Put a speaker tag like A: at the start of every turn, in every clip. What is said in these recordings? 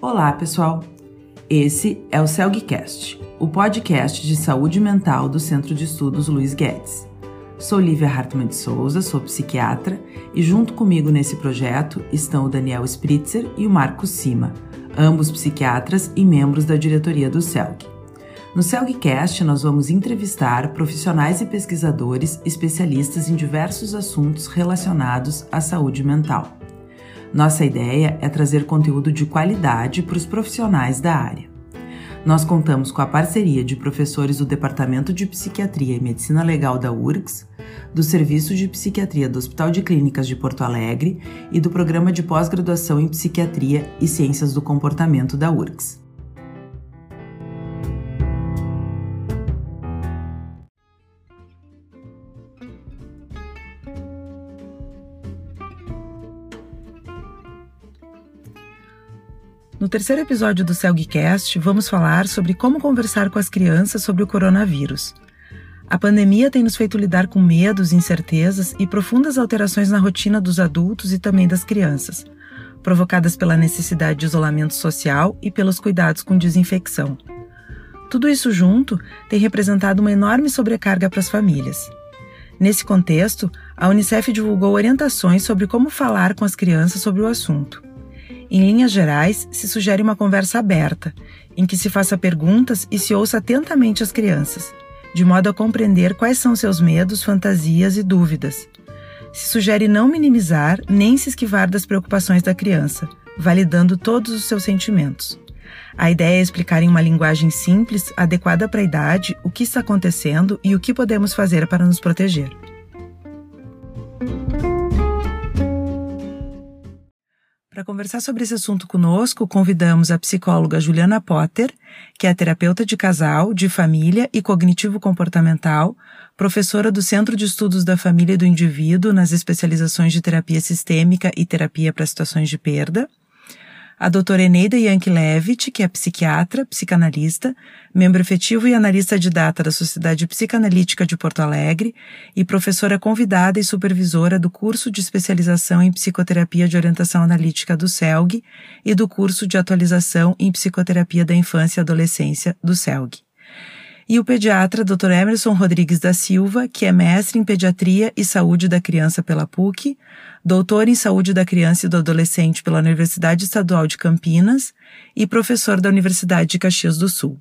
A: Olá, pessoal. Esse é o CELGcast, o podcast de saúde mental do Centro de Estudos Luiz Guedes. Sou Lívia Hartmann de Souza, sou psiquiatra e junto comigo nesse projeto estão o Daniel Spritzer e o Marcos Sima, ambos psiquiatras e membros da diretoria do CELG. No CELGcast, nós vamos entrevistar profissionais e pesquisadores especialistas em diversos assuntos relacionados à saúde mental. Nossa ideia é trazer conteúdo de qualidade para os profissionais da área. Nós contamos com a parceria de professores do Departamento de Psiquiatria e Medicina Legal da URGS, do Serviço de Psiquiatria do Hospital de Clínicas de Porto Alegre e do Programa de Pós-Graduação em Psiquiatria e Ciências do Comportamento da URGS. No terceiro episódio do CELGcast, vamos falar sobre como conversar com as crianças sobre o coronavírus. A pandemia tem nos feito lidar com medos, incertezas e profundas alterações na rotina dos adultos e também das crianças, provocadas pela necessidade de isolamento social e pelos cuidados com desinfecção. Tudo isso junto tem representado uma enorme sobrecarga para as famílias. Nesse contexto, a Unicef divulgou orientações sobre como falar com as crianças sobre o assunto. Em linhas gerais, se sugere uma conversa aberta, em que se faça perguntas e se ouça atentamente as crianças, de modo a compreender quais são seus medos, fantasias e dúvidas. Se sugere não minimizar nem se esquivar das preocupações da criança, validando todos os seus sentimentos. A ideia é explicar em uma linguagem simples, adequada para a idade, o que está acontecendo e o que podemos fazer para nos proteger. Para conversar sobre esse assunto conosco, convidamos a psicóloga Juliana Potter, que é terapeuta de casal, de família e cognitivo comportamental, professora do Centro de Estudos da Família e do Indivíduo nas especializações de terapia sistêmica e terapia para situações de perda a doutora Eneida Yankelevich, que é psiquiatra, psicanalista, membro efetivo e analista de data da Sociedade Psicanalítica de Porto Alegre e professora convidada e supervisora do curso de especialização em psicoterapia de orientação analítica do CELG e do curso de atualização em psicoterapia da infância e adolescência do CELG e o pediatra Dr. Emerson Rodrigues da Silva, que é mestre em pediatria e saúde da criança pela PUC, doutor em saúde da criança e do adolescente pela Universidade Estadual de Campinas e professor da Universidade de Caxias do Sul.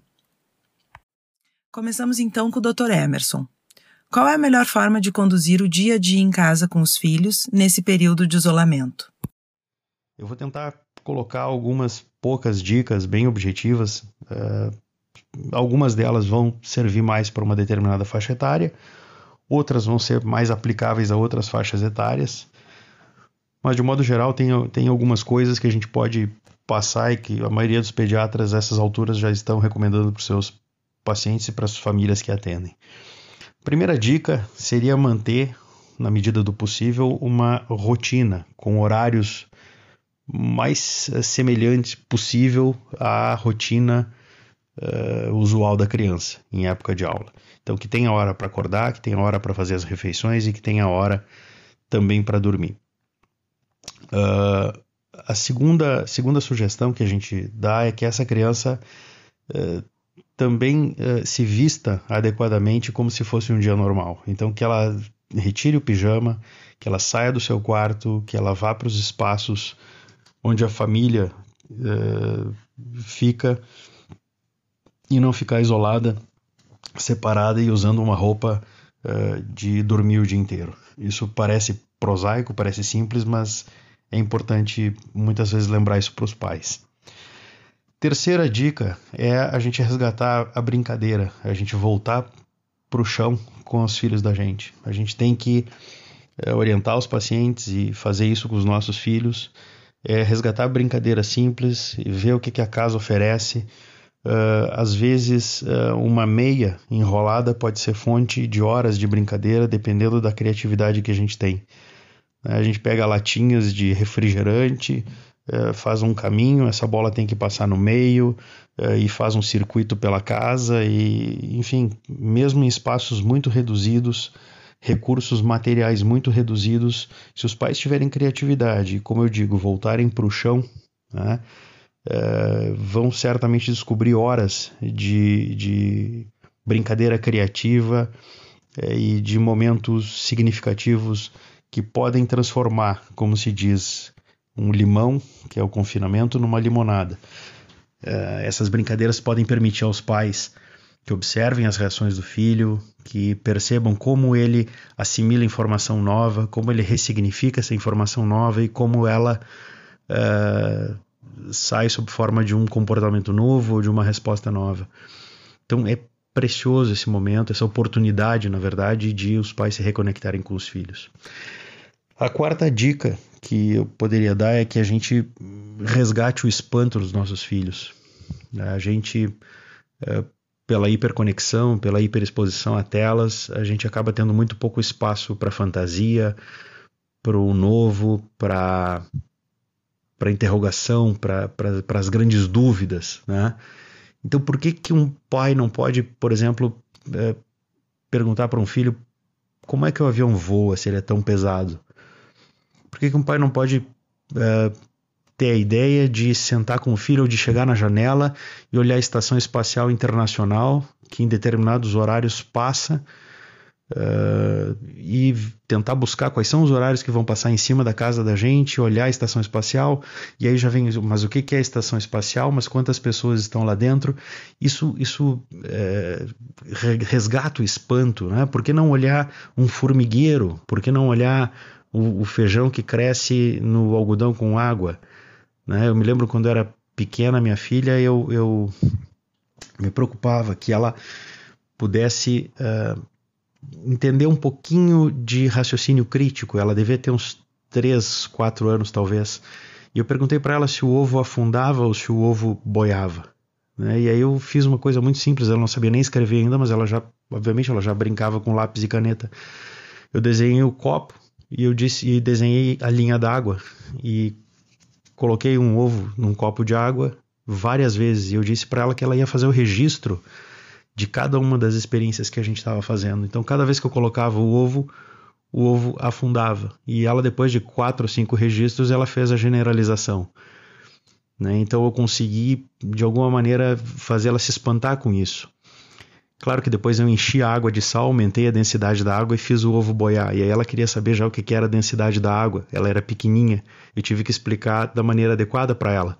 A: Começamos então com o Dr. Emerson. Qual é a melhor forma de conduzir o dia a dia em casa com os filhos nesse período de isolamento?
B: Eu vou tentar colocar algumas poucas dicas bem objetivas uh, algumas delas vão servir mais para uma determinada faixa etária, outras vão ser mais aplicáveis a outras faixas etárias. Mas de modo geral, tem, tem algumas coisas que a gente pode passar e que a maioria dos pediatras a essas alturas já estão recomendando para os seus pacientes e para as famílias que atendem. Primeira dica seria manter, na medida do possível, uma rotina com horários mais semelhantes possível à rotina uh, usual da criança em época de aula. Então, que tenha hora para acordar, que tenha hora para fazer as refeições e que tenha hora também para dormir. Uh, a segunda, segunda sugestão que a gente dá é que essa criança uh, também uh, se vista adequadamente como se fosse um dia normal. Então, que ela retire o pijama, que ela saia do seu quarto, que ela vá para os espaços onde a família fica e não ficar isolada, separada e usando uma roupa uh, de dormir o dia inteiro. Isso parece prosaico, parece simples, mas é importante muitas vezes lembrar isso para os pais. Terceira dica é a gente resgatar a brincadeira, a gente voltar para o chão com os filhos da gente. A gente tem que é, orientar os pacientes e fazer isso com os nossos filhos, é resgatar a brincadeira simples e ver o que, que a casa oferece, Uh, às vezes, uh, uma meia enrolada pode ser fonte de horas de brincadeira, dependendo da criatividade que a gente tem. A gente pega latinhas de refrigerante, uh, faz um caminho, essa bola tem que passar no meio e faz um circuito pela casa, e enfim, mesmo em espaços muito reduzidos, recursos materiais muito reduzidos, se os pais tiverem criatividade como eu digo, voltarem para o chão, né, uh, vão certamente descobrir horas de, de brincadeira criativa uh, e de momentos significativos que podem transformar, como se diz, um limão, que é o confinamento, numa limonada. Uh, essas brincadeiras podem permitir aos pais que observem as reações do filho, que percebam como ele assimila informação nova, como ele ressignifica essa informação nova e como ela uh, sai sob forma de um comportamento novo ou de uma resposta nova. Então é precioso esse momento, essa oportunidade, na verdade, de os pais se reconectarem com os filhos. A quarta dica que eu poderia dar é que a gente resgate o espanto dos nossos filhos. A gente, é, pela hiperconexão, pela hiperexposição a telas, a gente acaba tendo muito pouco espaço para fantasia, para o novo, para para interrogação, para as grandes dúvidas, né? Então, por que, que um pai não pode, por exemplo, é, perguntar para um filho como é que o avião voa se ele é tão pesado? Por que, que um pai não pode é, ter a ideia de sentar com o filho ou de chegar na janela e olhar a Estação Espacial Internacional, que em determinados horários passa, uh, e tentar buscar quais são os horários que vão passar em cima da casa da gente, olhar a estação espacial, e aí já vem, mas o que é a estação espacial, mas quantas pessoas estão lá dentro? Isso, isso é, resgata o espanto, né? Por que não olhar um formigueiro? Por que não olhar o, o feijão que cresce no algodão com água? Né? Eu me lembro quando era pequena, minha filha, eu, eu me preocupava que ela pudesse uh, entender um pouquinho de raciocínio crítico. Ela devia ter uns 3, 4 anos talvez. E eu perguntei para ela se o ovo afundava ou se o ovo boiava. Né? E aí eu fiz uma coisa muito simples, ela não sabia nem escrever ainda, mas ela já, obviamente, ela já brincava com lápis e caneta. Eu desenhei o copo e eu disse e desenhei a linha d'água e coloquei um ovo num copo de água várias vezes e eu disse para ela que ela ia fazer o registro de cada uma das experiências que a gente estava fazendo. Então, cada vez que eu colocava o ovo, o ovo afundava. E ela, depois de quatro ou cinco registros, ela fez a generalização. Né? Então, eu consegui, de alguma maneira, fazer ela se espantar com isso. Claro que depois eu enchi a água de sal, aumentei a densidade da água e fiz o ovo boiar. E aí ela queria saber já o que era a densidade da água. Ela era pequenininha. Eu tive que explicar da maneira adequada para ela.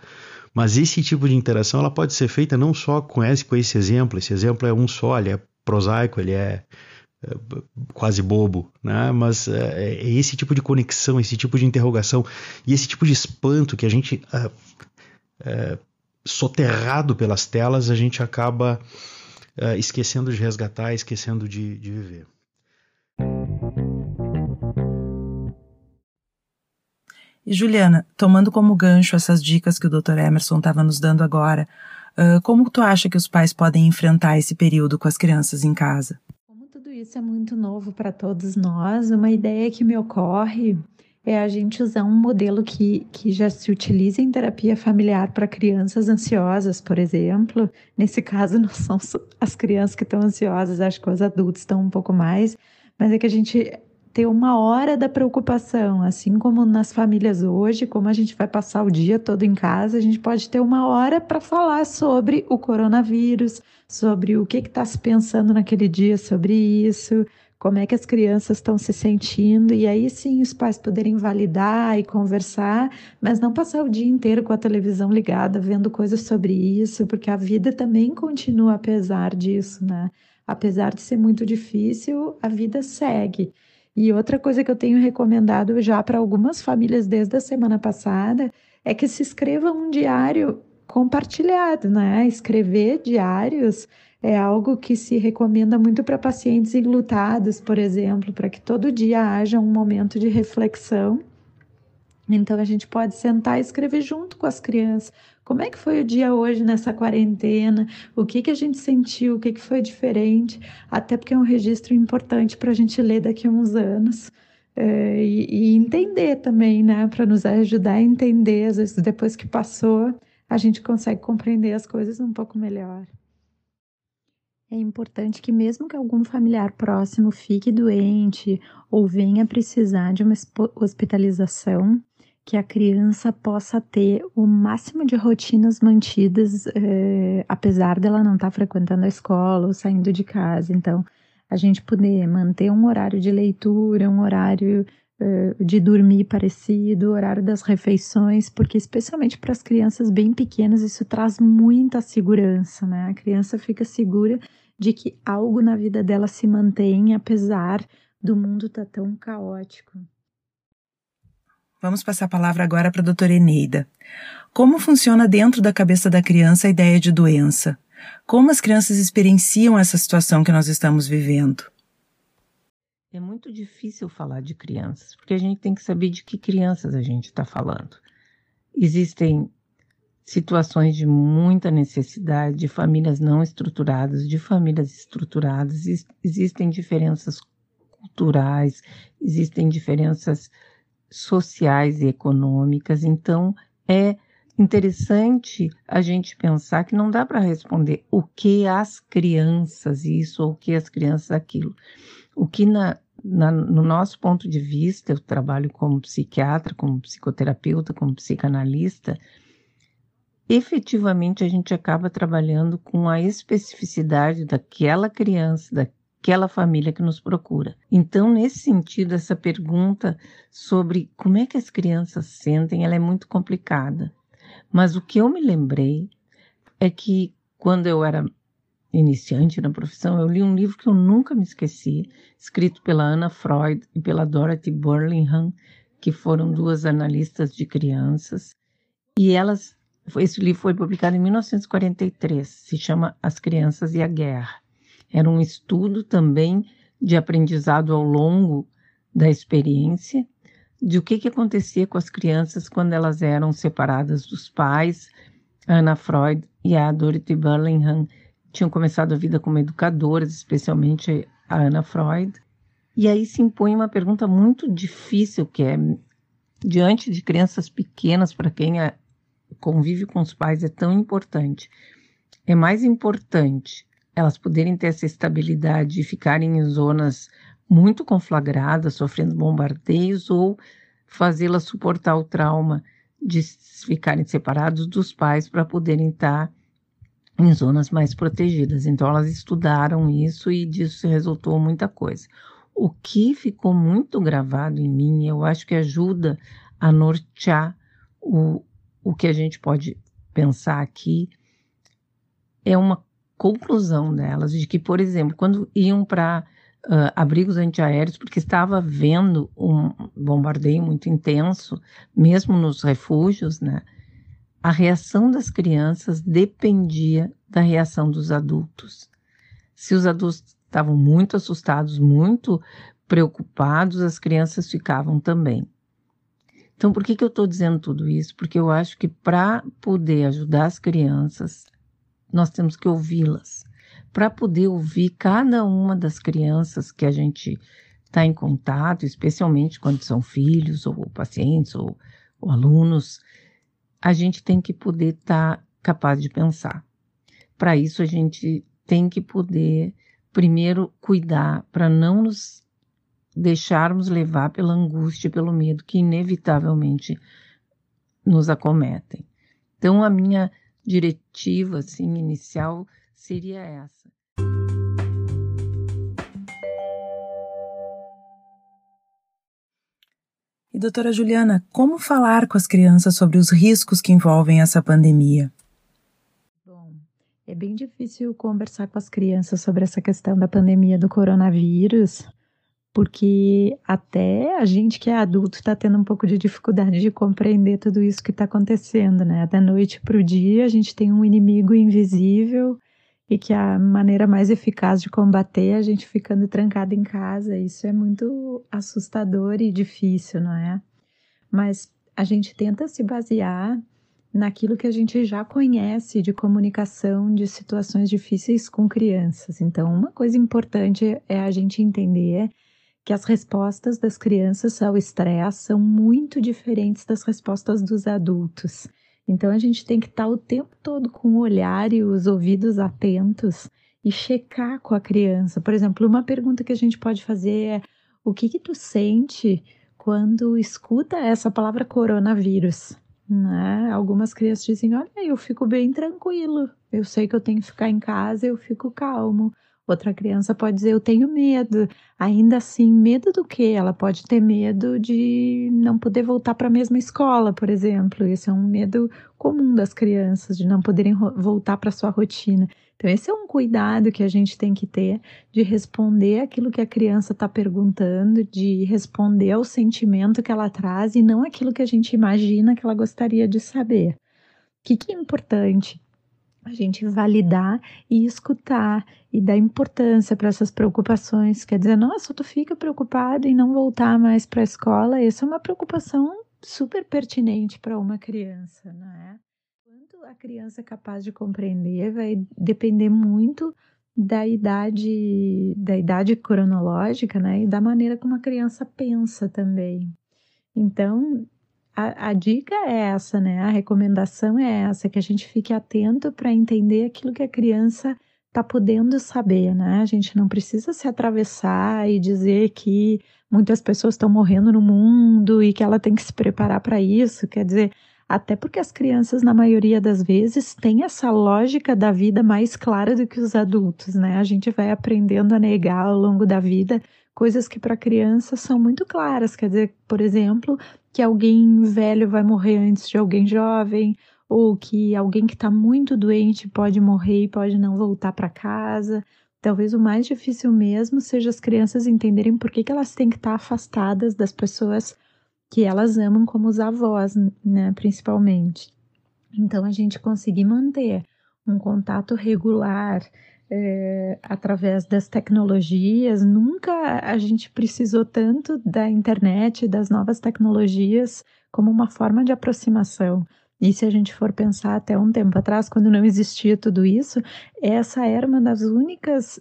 B: Mas esse tipo de interação ela pode ser feita não só com esse, com esse exemplo, esse exemplo é um só, ele é prosaico, ele é, é quase bobo, né? mas é, é, esse tipo de conexão, esse tipo de interrogação e esse tipo de espanto que a gente, é, é soterrado pelas telas, a gente acaba é, esquecendo de resgatar, esquecendo de, de viver.
A: E Juliana, tomando como gancho essas dicas que o Dr. Emerson estava nos dando agora, uh, como tu acha que os pais podem enfrentar esse período com as crianças em casa?
C: Como tudo isso é muito novo para todos nós, uma ideia que me ocorre é a gente usar um modelo que, que já se utiliza em terapia familiar para crianças ansiosas, por exemplo. Nesse caso, não são as crianças que estão ansiosas, acho que os adultos estão um pouco mais, mas é que a gente ter uma hora da preocupação, assim como nas famílias hoje, como a gente vai passar o dia todo em casa, a gente pode ter uma hora para falar sobre o coronavírus, sobre o que está se pensando naquele dia sobre isso, como é que as crianças estão se sentindo, e aí sim os pais poderem validar e conversar, mas não passar o dia inteiro com a televisão ligada, vendo coisas sobre isso, porque a vida também continua apesar disso, né? Apesar de ser muito difícil, a vida segue. E outra coisa que eu tenho recomendado já para algumas famílias desde a semana passada é que se escreva um diário compartilhado, né? Escrever diários é algo que se recomenda muito para pacientes enlutados, por exemplo, para que todo dia haja um momento de reflexão. Então a gente pode sentar e escrever junto com as crianças como é que foi o dia hoje nessa quarentena? O que, que a gente sentiu? O que, que foi diferente? Até porque é um registro importante para a gente ler daqui a uns anos. É, e, e, entender também, né? Para nos ajudar a entender, às vezes depois que passou, a gente consegue compreender as coisas um pouco melhor. É importante que, mesmo que algum familiar próximo fique doente ou venha precisar de uma hospitalização, que a criança possa ter o máximo de rotinas mantidas, é, apesar dela não estar tá frequentando a escola ou saindo de casa. Então, a gente poder manter um horário de leitura, um horário é, de dormir parecido, horário das refeições, porque especialmente para as crianças bem pequenas isso traz muita segurança, né? A criança fica segura de que algo na vida dela se mantém apesar do mundo estar tá tão caótico.
A: Vamos passar a palavra agora para a doutora Eneida. Como funciona dentro da cabeça da criança a ideia de doença? Como as crianças experienciam essa situação que nós estamos vivendo?
D: É muito difícil falar de crianças, porque a gente tem que saber de que crianças a gente está falando. Existem situações de muita necessidade, de famílias não estruturadas, de famílias estruturadas, existem diferenças culturais, existem diferenças sociais e econômicas. Então, é interessante a gente pensar que não dá para responder o que as crianças isso ou o que as crianças aquilo. O que na, na, no nosso ponto de vista, eu trabalho como psiquiatra, como psicoterapeuta, como psicanalista, efetivamente a gente acaba trabalhando com a especificidade daquela criança, da, aquela família que nos procura. Então, nesse sentido, essa pergunta sobre como é que as crianças sentem, ela é muito complicada. Mas o que eu me lembrei é que quando eu era iniciante na profissão, eu li um livro que eu nunca me esqueci, escrito pela Anna Freud e pela Dorothy Burlingham, que foram duas analistas de crianças, e elas esse livro foi publicado em 1943, se chama As Crianças e a Guerra. Era um estudo também de aprendizado ao longo da experiência, de o que, que acontecia com as crianças quando elas eram separadas dos pais. A Ana Freud e a Dorothy Burlingham tinham começado a vida como educadoras, especialmente a Ana Freud. E aí se impõe uma pergunta muito difícil, que é, diante de crianças pequenas, para quem é, convive com os pais, é tão importante. É mais importante elas poderem ter essa estabilidade e ficarem em zonas muito conflagradas, sofrendo bombardeios, ou fazê-las suportar o trauma de ficarem separados dos pais para poderem estar em zonas mais protegidas. Então, elas estudaram isso e disso resultou muita coisa. O que ficou muito gravado em mim, eu acho que ajuda a nortear o, o que a gente pode pensar aqui, é uma conclusão delas de que, por exemplo, quando iam para uh, abrigos antiaéreos, porque estava havendo um bombardeio muito intenso, mesmo nos refúgios, né? A reação das crianças dependia da reação dos adultos. Se os adultos estavam muito assustados, muito preocupados, as crianças ficavam também. Então, por que, que eu estou dizendo tudo isso? Porque eu acho que para poder ajudar as crianças, nós temos que ouvi-las. Para poder ouvir cada uma das crianças que a gente está em contato, especialmente quando são filhos, ou pacientes, ou, ou alunos, a gente tem que poder estar tá capaz de pensar. Para isso, a gente tem que poder, primeiro, cuidar para não nos deixarmos levar pela angústia, pelo medo que inevitavelmente nos acometem. Então, a minha diretiva assim inicial seria essa.
A: E doutora Juliana, como falar com as crianças sobre os riscos que envolvem essa pandemia?
C: Bom, é bem difícil conversar com as crianças sobre essa questão da pandemia do coronavírus, porque até a gente que é adulto está tendo um pouco de dificuldade de compreender tudo isso que está acontecendo, né? Da noite para o dia, a gente tem um inimigo invisível e que a maneira mais eficaz de combater é a gente ficando trancado em casa. Isso é muito assustador e difícil, não é? Mas a gente tenta se basear naquilo que a gente já conhece de comunicação de situações difíceis com crianças. Então, uma coisa importante é a gente entender que as respostas das crianças ao estresse são muito diferentes das respostas dos adultos. Então a gente tem que estar o tempo todo com o olhar e os ouvidos atentos e checar com a criança. Por exemplo, uma pergunta que a gente pode fazer é: o que que tu sente quando escuta essa palavra coronavírus. Né? Algumas crianças dizem: Olha, eu fico bem tranquilo, eu sei que eu tenho que ficar em casa, eu fico calmo. Outra criança pode dizer: Eu tenho medo. Ainda assim, medo do quê? Ela pode ter medo de não poder voltar para a mesma escola, por exemplo. Esse é um medo comum das crianças, de não poderem voltar para sua rotina. Então, esse é um cuidado que a gente tem que ter de responder aquilo que a criança está perguntando, de responder ao sentimento que ela traz e não aquilo que a gente imagina que ela gostaria de saber. O que, que é importante? A gente validar e escutar e dar importância para essas preocupações. Quer dizer, nossa, tu fica preocupado em não voltar mais para a escola, essa é uma preocupação super pertinente para uma criança, não é? Quanto a criança é capaz de compreender vai depender muito da idade, da idade cronológica, né? E da maneira como a criança pensa também. Então, a, a, dica é essa, né? A recomendação é essa, que a gente fique atento para entender aquilo que a criança está podendo saber, né? A gente não precisa se atravessar e dizer que muitas pessoas estão morrendo no mundo e que ela tem que se preparar para isso. Quer dizer, até porque as crianças, na maioria das vezes, têm essa lógica da vida mais clara do que os adultos, né? A gente vai aprendendo a negar ao longo da vida coisas que para criança são muito claras. Quer dizer, por exemplo, que alguém velho vai morrer antes de alguém jovem, ou que alguém que está muito doente pode morrer e pode não voltar para casa. Talvez o mais difícil mesmo seja as crianças entenderem por que, que elas têm que estar tá afastadas das pessoas que elas amam, como os avós, né, principalmente. Então, a gente conseguir manter um contato regular, é, através das tecnologias. Nunca a gente precisou tanto da internet, das novas tecnologias, como uma forma de aproximação. E se a gente for pensar até um tempo atrás, quando não existia tudo isso, essa era uma das únicas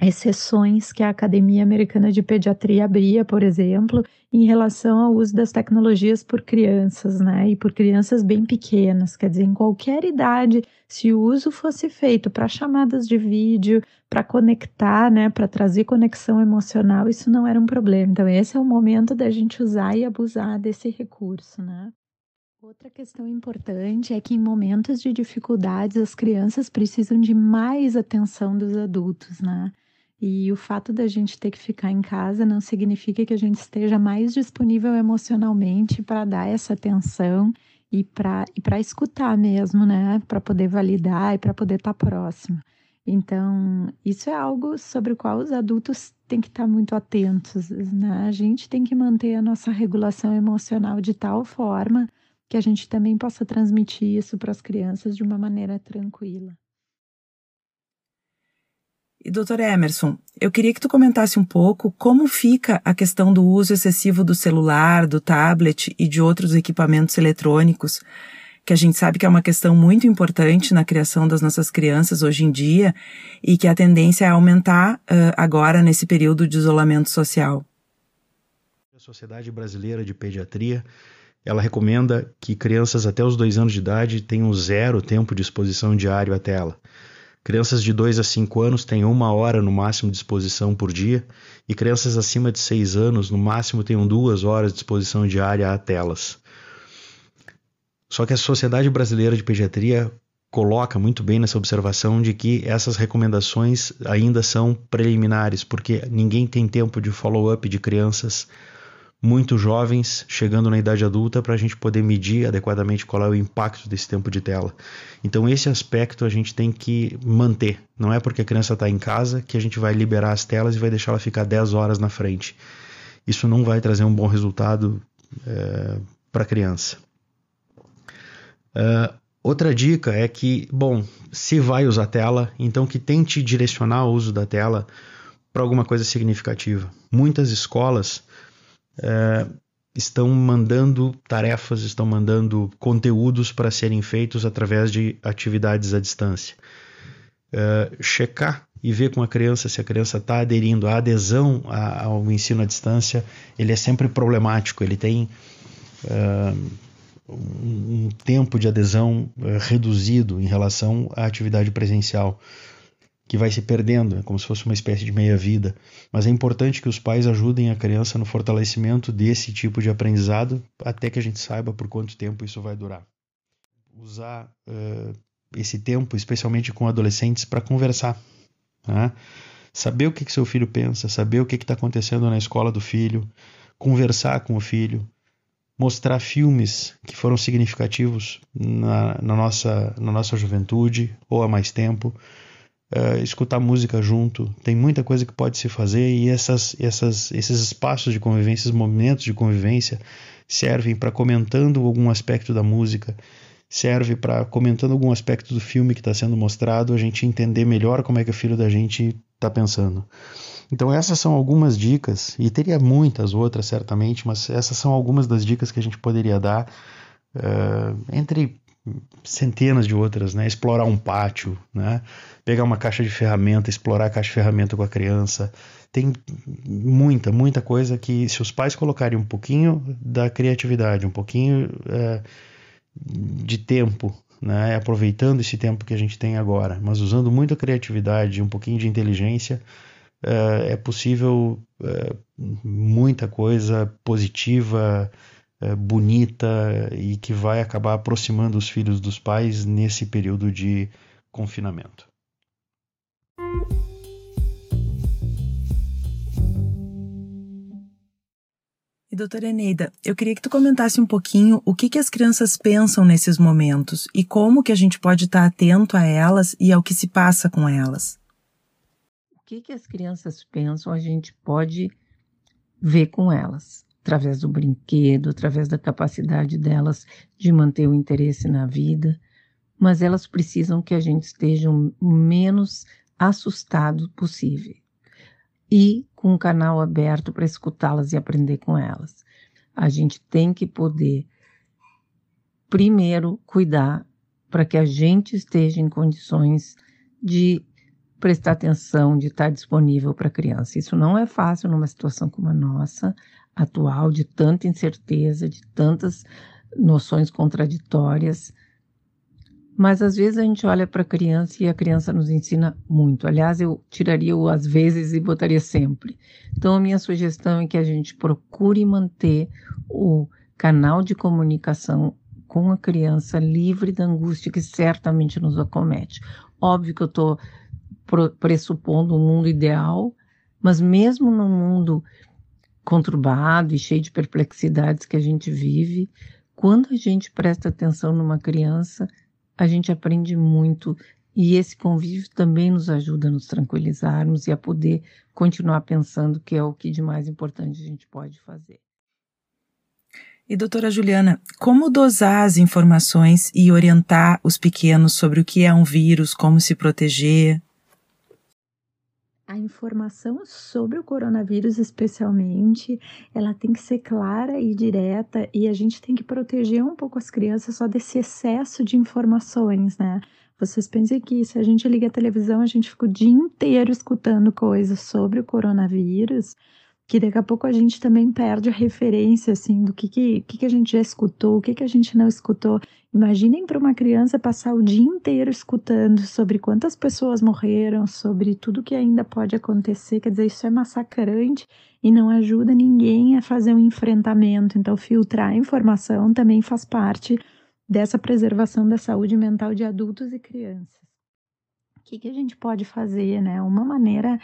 C: exceções que a Academia Americana de Pediatria abria, por exemplo, em relação ao uso das tecnologias por crianças, né? E por crianças bem pequenas, quer dizer, em qualquer idade, se o uso fosse feito para chamadas de vídeo, para conectar, né, para trazer conexão emocional, isso não era um problema. Então, esse é o momento da gente usar e abusar desse recurso, né? Outra questão importante é que em momentos de dificuldades as crianças precisam de mais atenção dos adultos, né? E o fato da gente ter que ficar em casa não significa que a gente esteja mais disponível emocionalmente para dar essa atenção e para e escutar mesmo, né? Para poder validar e para poder estar tá próximo. Então, isso é algo sobre o qual os adultos têm que estar tá muito atentos, né? A gente tem que manter a nossa regulação emocional de tal forma que a gente também possa transmitir isso para as crianças de uma maneira tranquila.
A: E doutor Emerson, eu queria que tu comentasse um pouco como fica a questão do uso excessivo do celular, do tablet e de outros equipamentos eletrônicos, que a gente sabe que é uma questão muito importante na criação das nossas crianças hoje em dia e que a tendência é aumentar uh, agora nesse período de isolamento social.
B: A Sociedade Brasileira de Pediatria ela recomenda que crianças até os dois anos de idade tenham zero tempo de exposição diário à tela. Crianças de 2 a 5 anos têm uma hora no máximo de exposição por dia, e crianças acima de 6 anos, no máximo, tenham duas horas de exposição diária a telas. Só que a Sociedade Brasileira de Pediatria coloca muito bem nessa observação de que essas recomendações ainda são preliminares, porque ninguém tem tempo de follow-up de crianças muito jovens chegando na idade adulta para a gente poder medir adequadamente qual é o impacto desse tempo de tela. Então esse aspecto a gente tem que manter. Não é porque a criança está em casa que a gente vai liberar as telas e vai deixar ela ficar 10 horas na frente. Isso não vai trazer um bom resultado é, para a criança. Uh, outra dica é que, bom, se vai usar tela, então que tente direcionar o uso da tela para alguma coisa significativa. Muitas escolas é, estão mandando tarefas, estão mandando conteúdos para serem feitos através de atividades à distância. É, checar e ver com a criança se a criança está aderindo. A adesão ao ensino à distância ele é sempre problemático, ele tem é, um tempo de adesão reduzido em relação à atividade presencial. Que vai se perdendo, é como se fosse uma espécie de meia-vida. Mas é importante que os pais ajudem a criança no fortalecimento desse tipo de aprendizado até que a gente saiba por quanto tempo isso vai durar. Usar uh, esse tempo, especialmente com adolescentes, para conversar. Né? Saber o que, que seu filho pensa, saber o que está acontecendo na escola do filho, conversar com o filho, mostrar filmes que foram significativos na, na, nossa, na nossa juventude ou há mais tempo uh, escutar música junto. Tem muita coisa que pode se fazer e essas, essas, esses espaços de convivência, esses momentos de convivência servem para comentando algum aspecto da música, serve para comentando algum aspecto do filme que está sendo mostrado, a gente entender melhor como é que o filho da gente está pensando. Então essas são algumas dicas, e teria muitas outras certamente, mas essas são algumas das dicas que a gente poderia dar uh, entre centenas de outras, né? Explorar um pátio, né? Pegar uma caixa de ferramenta, explorar a caixa de ferramenta com a criança. Tem muita, muita coisa que se os pais colocarem um pouquinho da criatividade, um pouquinho é, de tempo, né? Aproveitando esse tempo que a gente tem agora, mas usando muita criatividade, um pouquinho de inteligência, é, é possível é, muita coisa positiva, é, bonita e que vai acabar aproximando os filhos dos pais nesse período de confinamento.
A: E doutora Eneida, eu queria que tu comentasse um pouquinho o que, que as crianças pensam nesses momentos e como que a gente pode estar atento a elas e ao que se passa com elas.
D: O que, que as crianças pensam a gente pode ver com elas através do brinquedo, através da capacidade delas de manter o interesse na vida, mas elas precisam que a gente esteja o menos assustado possível e com um canal aberto para escutá-las e aprender com elas. A gente tem que poder, primeiro, cuidar para que a gente esteja em condições de prestar atenção, de estar disponível para a criança. Isso não é fácil numa situação como a nossa atual, de tanta incerteza, de tantas noções contraditórias. Mas às vezes a gente olha para a criança e a criança nos ensina muito. Aliás, eu tiraria o às vezes e botaria sempre. Então, a minha sugestão é que a gente procure manter o canal de comunicação com a criança livre da angústia que certamente nos acomete. Óbvio que eu estou pressupondo um mundo ideal, mas mesmo no mundo conturbado e cheio de perplexidades que a gente vive, quando a gente presta atenção numa criança, a gente aprende muito e esse convívio também nos ajuda a nos tranquilizarmos e a poder continuar pensando que é o que de mais importante a gente pode fazer.
A: E doutora Juliana, como dosar as informações e orientar os pequenos sobre o que é um vírus, como se proteger?
C: A informação sobre o coronavírus, especialmente, ela tem que ser clara e direta e a gente tem que proteger um pouco as crianças só desse excesso de informações, né? Vocês pensem que se a gente liga a televisão, a gente fica o dia inteiro escutando coisas sobre o coronavírus que daqui a pouco a gente também perde a referência, assim, do que, que, que, a gente já escutou, o que, que a gente não escutou. Imaginem para uma criança passar o dia inteiro escutando sobre quantas pessoas morreram, sobre tudo que ainda pode acontecer. Quer dizer, isso é massacrante e não ajuda ninguém a fazer um enfrentamento. Então, filtrar a informação também faz parte dessa preservação da saúde mental de adultos e crianças. O que, que a gente pode fazer, né? Uma maneira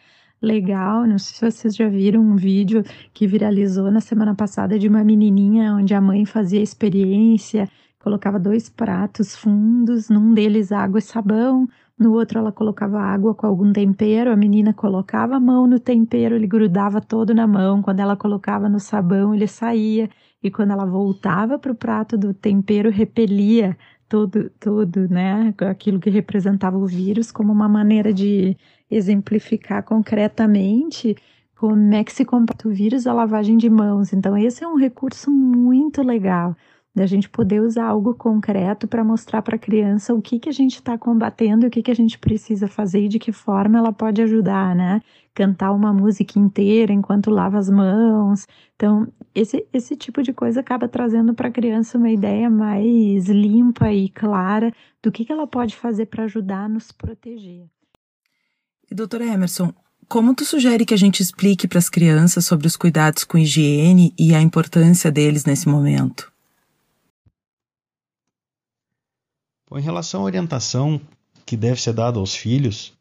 C: legal. Não sei se vocês já viram um vídeo que viralizou na semana passada de uma menininha onde a mãe fazia experiência, colocava dois pratos fundos, num deles água e sabão, no outro ela colocava água com algum tempero, a menina colocava a mão no tempero, ele grudava todo na mão, quando ela colocava no sabão, ele saía, e quando ela voltava para o prato do tempero, repelia todo, todo, né, aquilo que representava o vírus como uma maneira de exemplificar concretamente como é que se combate o vírus da lavagem de mãos. Então, esse é um recurso muito legal da gente poder usar algo concreto para mostrar para a criança o que, que a gente está combatendo, o que, que a gente precisa fazer e de que forma ela pode ajudar, né? Cantar uma música inteira enquanto lava as mãos. Então, esse, esse tipo de coisa acaba trazendo para a criança uma ideia mais limpa e clara do que, que ela pode fazer para ajudar a nos proteger.
A: E doutor Emerson, como tu sugere que a gente explique para as crianças sobre os cuidados com higiene e a importância deles nesse momento?
B: Bom, em relação à orientação que deve ser dada aos filhos,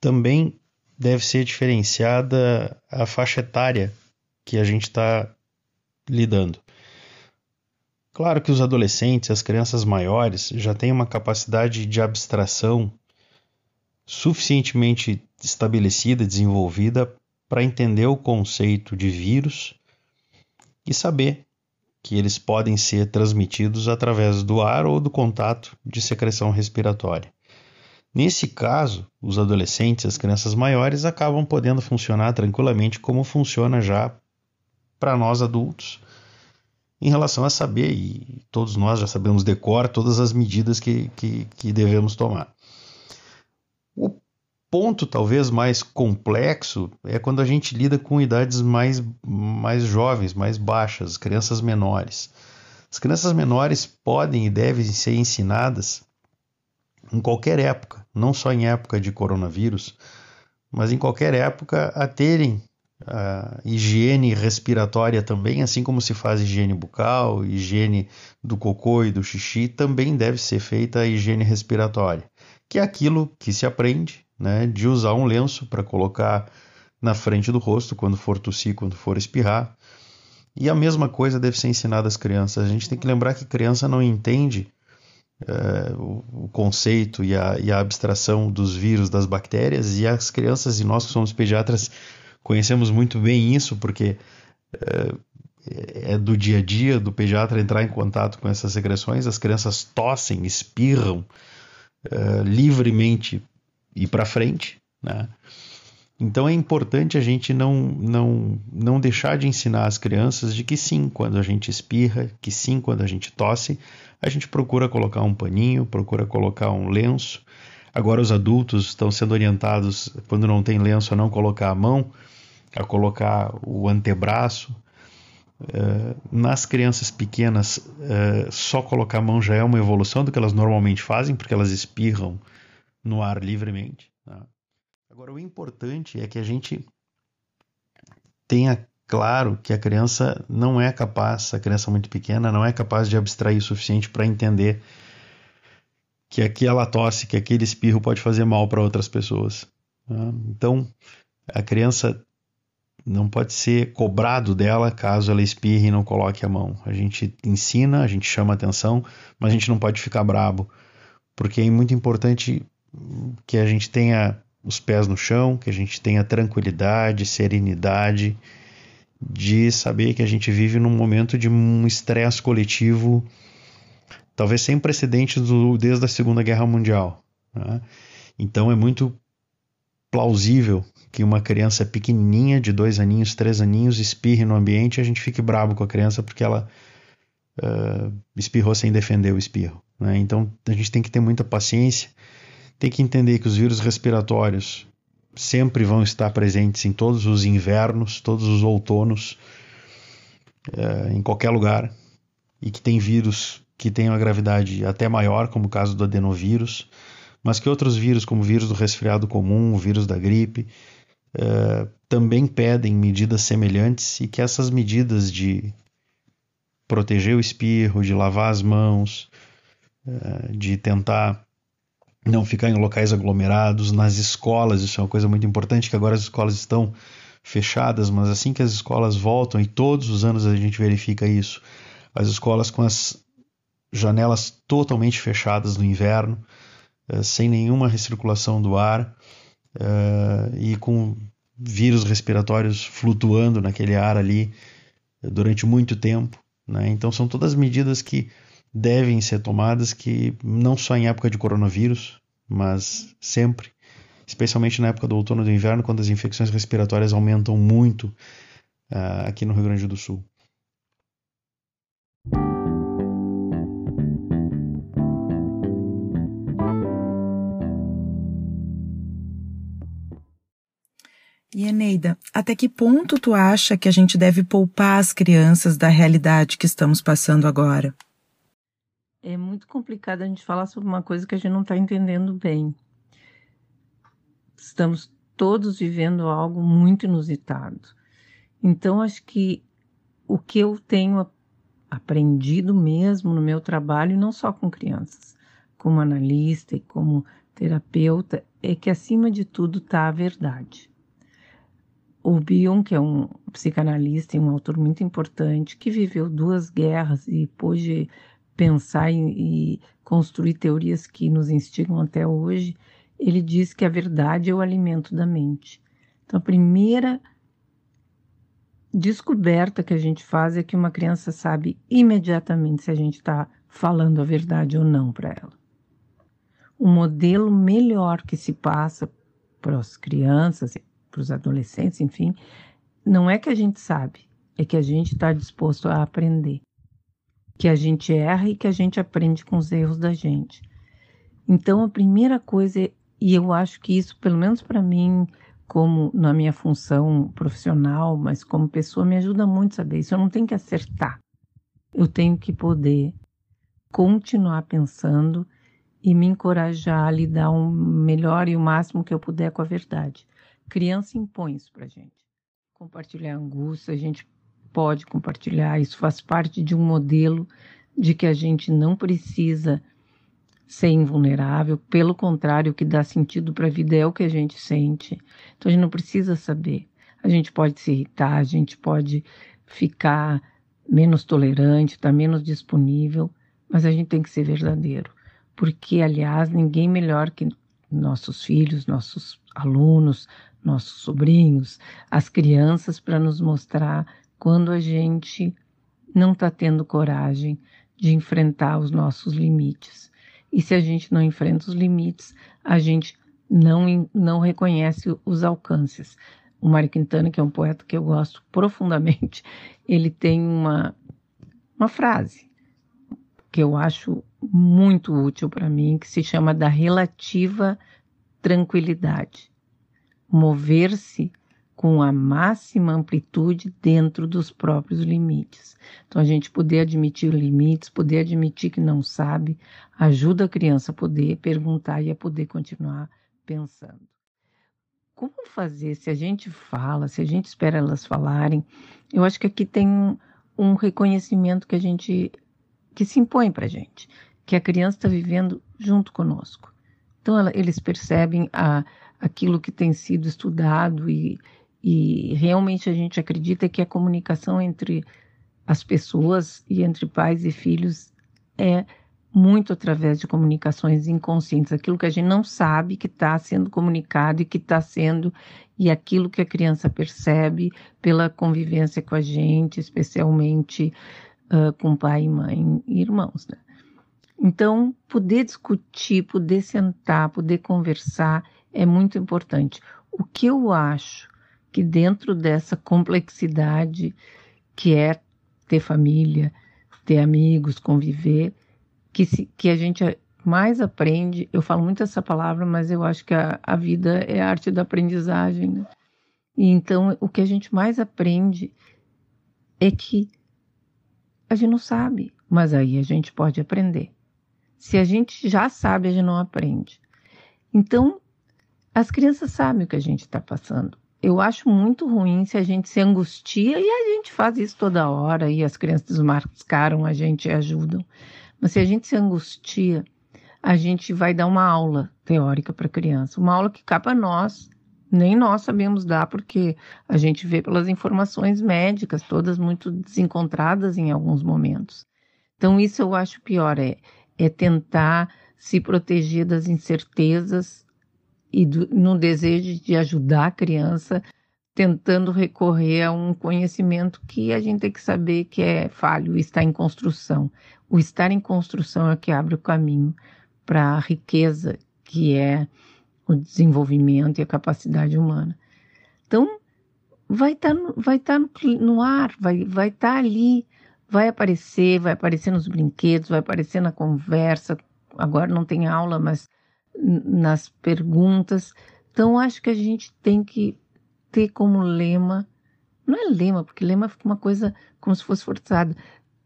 B: também deve ser diferenciada a faixa etária que a gente está lidando. Claro que os adolescentes, as crianças maiores, já têm uma capacidade de abstração suficientemente estabelecida, desenvolvida para entender o conceito de vírus e saber que eles podem ser transmitidos através do ar ou do contato de secreção respiratória. Nesse caso, os adolescentes, as crianças maiores, acabam podendo funcionar tranquilamente como funciona já para nós adultos, em relação a saber, e todos nós já sabemos decor, todas as medidas que, que, que devemos tomar. Ponto talvez mais complexo é quando a gente lida com idades mais, mais jovens, mais baixas, crianças menores. As crianças menores podem e devem ser ensinadas em qualquer época, não só em época de coronavírus, mas em qualquer época a terem a higiene respiratória também, assim como se faz higiene bucal, higiene do cocô e do xixi, também deve ser feita a higiene respiratória, que é aquilo que se aprende, né, de usar um lenço para colocar na frente do rosto quando for tossir, quando for espirrar. E a mesma coisa deve ser ensinada às crianças. A gente tem que lembrar que criança não entende é, o, conceito e a, e a abstração dos vírus, das bactérias, e as crianças e nós que somos pediatras conhecemos muito bem isso, porque é, é do dia a dia do pediatra entrar em contato com essas secreções, as crianças tossem, espirram é, livremente e para frente, né? Então é importante a gente não, não, não deixar de ensinar as crianças de que sim, quando a gente espirra, que sim, quando a gente tosse, a gente procura colocar um paninho, procura colocar um lenço. Agora os adultos estão sendo orientados, quando não tem lenço, a não colocar a mão, a colocar o antebraço. Uh, nas crianças pequenas, uh, só colocar a mão já é uma evolução do que elas normalmente fazem, porque elas espirram no ar livremente. Tá? Agora, o importante é que a gente tenha claro que a criança não é capaz, a criança muito pequena, não é capaz de abstrair o suficiente para entender que aquela tosse, que aquele espirro pode fazer mal para outras pessoas. Tá? Então, a criança não pode ser cobrado dela caso ela espirre e não coloque a mão. A gente ensina, a gente chama atenção, mas a gente não pode ficar brabo, porque é muito importante que a gente tenha os pés no chão, que a gente tenha tranquilidade, serenidade, de saber que a gente vive num momento de um estresse coletivo, talvez sem precedentes do, desde a Segunda Guerra Mundial. Né? Então é muito plausível que uma criança pequenininha, de dois aninhos, três aninhos, espirre no ambiente e a gente fique bravo com a criança porque ela uh, espirrou sem defender o espirro. Né? Então a gente tem que ter muita paciência tem que entender que os vírus respiratórios sempre vão estar presentes em todos os invernos, todos os outonos, é, em qualquer lugar, e que tem vírus que têm uma gravidade até maior, como o caso do adenovírus, mas que outros vírus, como o vírus do resfriado comum, o vírus da gripe, é, também pedem medidas semelhantes e que essas medidas de proteger o espirro, de lavar as mãos, é, de tentar não ficar em locais aglomerados, nas escolas, isso é uma coisa muito importante, que agora as escolas estão fechadas, mas assim que as escolas voltam, e todos os anos a gente verifica isso, as escolas com as janelas totalmente fechadas no inverno, eh, sem nenhuma recirculação do ar eh, e com vírus respiratórios flutuando naquele ar ali eh, durante muito tempo. Né? Então são todas medidas que devem ser tomadas que não só em época de coronavírus, mas sempre, especialmente na época do outono e do inverno, quando as infecções respiratórias aumentam muito uh, aqui no Rio Grande do Sul.
A: E Eneida, até que ponto tu acha que a gente deve poupar as crianças da realidade que estamos passando agora?
D: É muito complicado a gente falar sobre uma coisa que a gente não está entendendo bem. estamos todos vivendo algo muito inusitado. Então, acho que o que eu tenho aprendido mesmo no meu trabalho, não só com crianças, como analista e como terapeuta, é que acima de tudo está a verdade. O Bion, que é um psicanalista e um autor muito importante, que viveu duas guerras e pôde pensar e, e construir teorias que nos instigam até hoje, ele diz que a verdade é o alimento da mente. Então, a primeira descoberta que a gente faz é que uma criança sabe imediatamente se a gente está falando a verdade ou não para ela. O modelo melhor que se passa para as crianças, para os adolescentes, enfim, não é que a gente sabe, é que a gente está disposto a aprender. Que a gente erra e que a gente aprende com os erros da gente. Então, a primeira coisa, e eu acho que isso, pelo menos para mim, como na minha função profissional, mas como pessoa, me ajuda muito a saber isso. Eu não tenho que acertar. Eu tenho que poder continuar pensando e me encorajar a lidar o melhor e o máximo que eu puder com a verdade. Criança impõe isso para gente. Compartilhar angústia, a gente pode compartilhar, isso faz parte de um modelo de que a gente não precisa ser invulnerável, pelo contrário, o que dá sentido para a vida é o que a gente sente. Então a gente não precisa saber. A gente pode se irritar, a gente pode ficar menos tolerante, estar tá menos disponível, mas a gente tem que ser verdadeiro. Porque, aliás, ninguém melhor que nossos filhos, nossos alunos, nossos sobrinhos, as crianças, para nos mostrar quando a gente não está tendo coragem de enfrentar os nossos limites. E se a gente não enfrenta os limites, a gente não, não reconhece os alcances. O Mário Quintana, que é um poeta que eu gosto profundamente, ele tem uma, uma frase que eu acho muito útil para mim, que se chama da relativa tranquilidade. Mover-se com a máxima amplitude dentro dos próprios limites. Então, a gente poder admitir limites, poder admitir que não sabe, ajuda a criança a poder perguntar e a poder continuar pensando. Como fazer se a gente fala, se a gente espera elas falarem? Eu acho que aqui tem um, reconhecimento que a gente que se impõe para a gente, que a criança está vivendo junto conosco. Então, ela, eles percebem a, aquilo que tem sido estudado e, e realmente a gente acredita que a comunicação entre as pessoas e entre pais e filhos é muito através de comunicações inconscientes, aquilo que a gente não sabe que está sendo comunicado e que está sendo, e aquilo que a criança percebe pela convivência com a gente, especialmente uh, com pai mãe e irmãos. Né? Então, poder discutir, poder sentar, poder conversar é muito importante. O que eu acho que dentro dessa complexidade que é ter família, ter amigos, conviver, que, se, que a gente mais aprende, eu falo muito essa palavra, mas eu acho que a, a vida é a arte da aprendizagem, né? E então, o que a gente mais aprende é que a gente não sabe, mas aí a gente pode aprender. Se a gente já sabe, a gente não aprende. Então, as crianças sabem o que a gente está passando eu acho muito ruim se a gente se angustia e a gente faz isso toda hora e as crianças desmascaram a gente e ajudam. Mas se a gente se angustia, a gente vai dar uma aula teórica para a criança, uma aula que cabe a nós. Nem nós sabemos dar, porque a gente vê pelas informações médicas, todas muito desencontradas em alguns momentos. Então, isso eu acho pior, é, é tentar se proteger das incertezas e do, no desejo de ajudar a criança, tentando recorrer a um conhecimento que a gente tem que saber que é falho, está em construção. O estar em construção é que abre o caminho para a riqueza que é o desenvolvimento e a capacidade humana. Então, vai estar tá, vai tá no, no ar, vai estar tá ali, vai aparecer, vai aparecer nos brinquedos, vai aparecer na conversa. Agora não tem aula, mas nas perguntas. Então, acho que a gente tem que ter como lema, não é lema, porque lema fica uma coisa como se fosse forçada,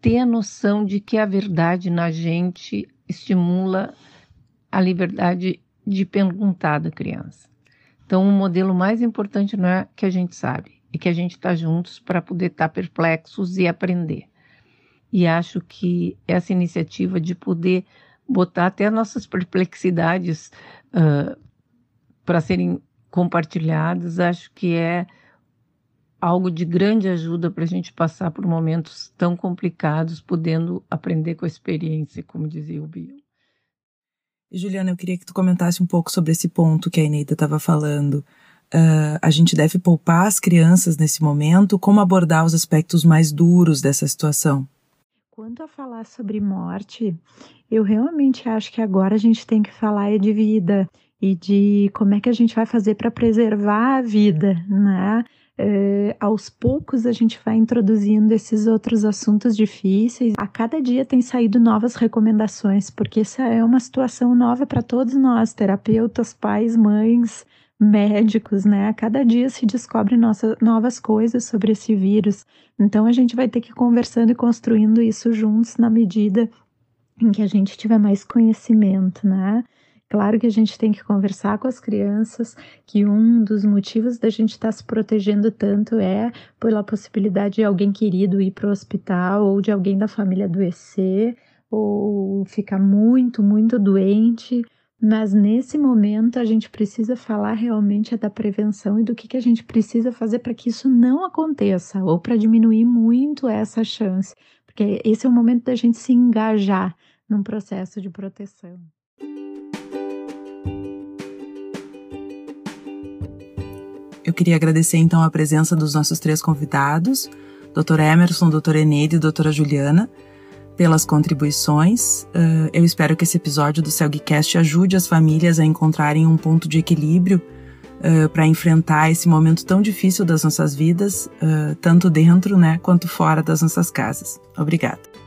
D: ter a noção de que a verdade na gente estimula a liberdade de perguntar da criança. Então, o modelo mais importante não é que a gente sabe, é que a gente está juntos para poder estar tá perplexos e aprender. E acho que essa iniciativa de poder botar até nossas perplexidades uh, para serem compartilhadas, acho que é algo de grande ajuda para a gente passar por momentos tão complicados, podendo aprender com a experiência, como dizia o Bill.
A: Juliana, eu queria que tu comentasse um pouco sobre esse ponto que a Ineida estava falando. Uh, a gente deve poupar as crianças nesse momento? Como abordar os aspectos mais duros dessa situação?
C: Quanto a falar sobre morte, eu realmente acho que agora a gente tem que falar de vida e de como é que a gente vai fazer para preservar a vida, né? É, aos poucos a gente vai introduzindo esses outros assuntos difíceis. A cada dia tem saído novas recomendações, porque essa é uma situação nova para todos nós, terapeutas, pais, mães, médicos, né? A cada dia se descobrem nossa, novas coisas sobre esse vírus. Então a gente vai ter que ir conversando e construindo isso juntos na medida em que a gente tiver mais conhecimento, né? Claro que a gente tem que conversar com as crianças, que um dos motivos da gente estar tá se protegendo tanto é pela possibilidade de alguém querido ir para o hospital ou de alguém da família adoecer ou ficar muito, muito doente. Mas nesse momento a gente precisa falar realmente da prevenção e do que, que a gente precisa fazer para que isso não aconteça ou para diminuir muito essa chance, porque esse é o momento da gente se engajar num processo de proteção.
A: Eu queria agradecer então a presença dos nossos três convidados, Dr. Emerson, Dr. Eneide e Doutora Juliana, pelas contribuições. Uh, eu espero que esse episódio do Celgcast ajude as famílias a encontrarem um ponto de equilíbrio uh, para enfrentar esse momento tão difícil das nossas vidas, uh, tanto dentro né, quanto fora das nossas casas. Obrigada.